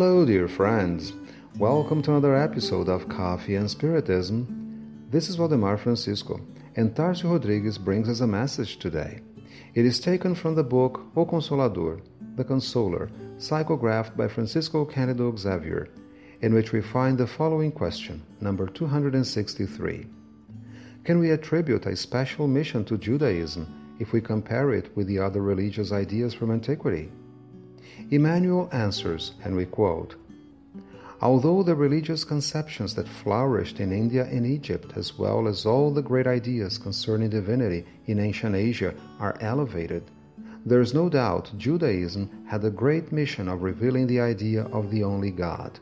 Hello, dear friends. Welcome to another episode of Coffee and Spiritism. This is Waldemar Francisco, and Tarcio Rodrigues brings us a message today. It is taken from the book O Consolador, The Consoler, psychographed by Francisco Cândido Xavier, in which we find the following question, number 263. Can we attribute a special mission to Judaism if we compare it with the other religious ideas from antiquity? Emmanuel answers, and we quote Although the religious conceptions that flourished in India and Egypt, as well as all the great ideas concerning divinity in ancient Asia, are elevated, there is no doubt Judaism had the great mission of revealing the idea of the only God.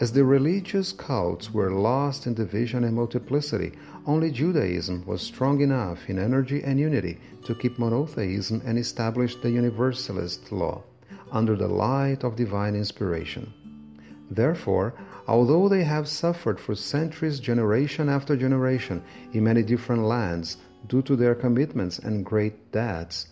As the religious cults were lost in division and multiplicity, only Judaism was strong enough in energy and unity to keep monotheism and establish the universalist law under the light of divine inspiration. Therefore, although they have suffered for centuries, generation after generation, in many different lands due to their commitments and great debts,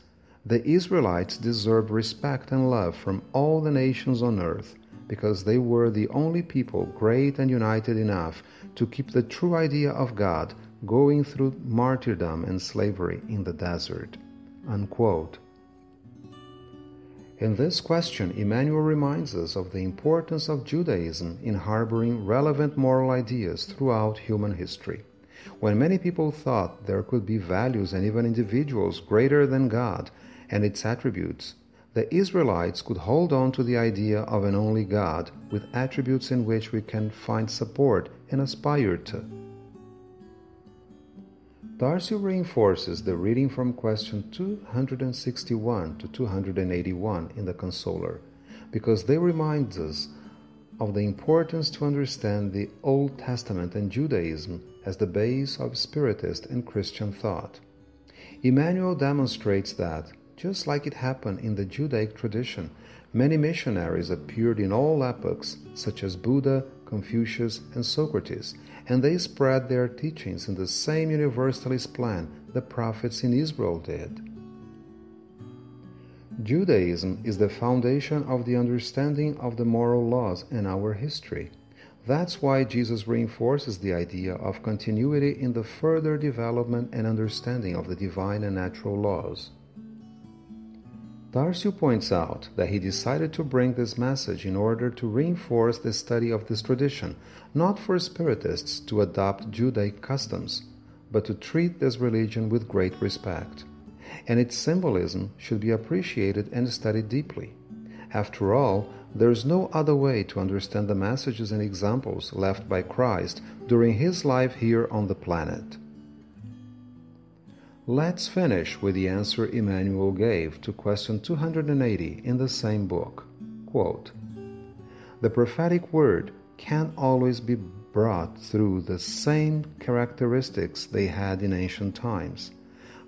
the Israelites deserve respect and love from all the nations on earth because they were the only people great and united enough to keep the true idea of God going through martyrdom and slavery in the desert. Unquote. In this question, Emmanuel reminds us of the importance of Judaism in harboring relevant moral ideas throughout human history. When many people thought there could be values and even individuals greater than God and its attributes, the Israelites could hold on to the idea of an only God with attributes in which we can find support and aspire to. Tarcio reinforces the reading from question 261 to 281 in the Consoler because they remind us of the importance to understand the Old Testament and Judaism as the base of Spiritist and Christian thought. Emmanuel demonstrates that, just like it happened in the Judaic tradition, many missionaries appeared in all epochs, such as Buddha, Confucius, and Socrates, and they spread their teachings in the same universalist plan the prophets in Israel did. Judaism is the foundation of the understanding of the moral laws in our history. That's why Jesus reinforces the idea of continuity in the further development and understanding of the divine and natural laws. Tarcio points out that he decided to bring this message in order to reinforce the study of this tradition, not for Spiritists to adopt Judaic customs, but to treat this religion with great respect. And its symbolism should be appreciated and studied deeply. After all, there is no other way to understand the messages and examples left by Christ during his life here on the planet. Let's finish with the answer Emmanuel gave to question 280 in the same book. Quote, the prophetic word can't always be brought through the same characteristics they had in ancient times.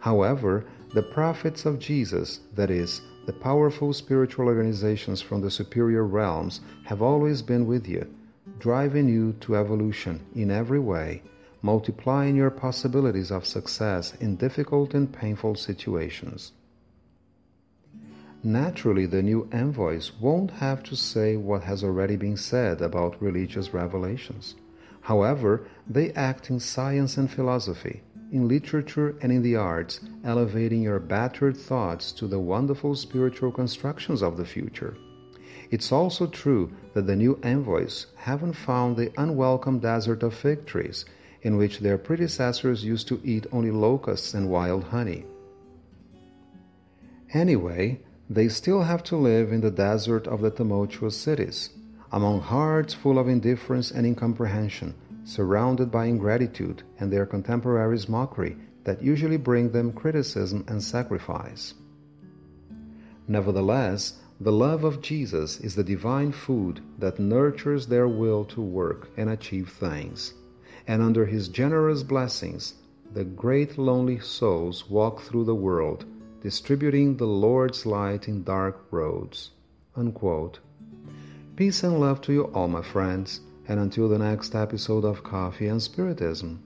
However, the prophets of Jesus, that is, the powerful spiritual organizations from the superior realms, have always been with you, driving you to evolution in every way multiplying your possibilities of success in difficult and painful situations. Naturally, the new envoys won't have to say what has already been said about religious revelations. However, they act in science and philosophy, in literature and in the arts, elevating your battered thoughts to the wonderful spiritual constructions of the future. It's also true that the new envoys haven't found the unwelcome desert of fig trees in which their predecessors used to eat only locusts and wild honey. Anyway, they still have to live in the desert of the tumultuous cities, among hearts full of indifference and incomprehension, surrounded by ingratitude and their contemporaries' mockery that usually bring them criticism and sacrifice. Nevertheless, the love of Jesus is the divine food that nurtures their will to work and achieve things and under his generous blessings, the great lonely souls walk through the world, distributing the Lord's light in dark roads. Unquote. Peace and love to you all, my friends, and until the next episode of Coffee and Spiritism.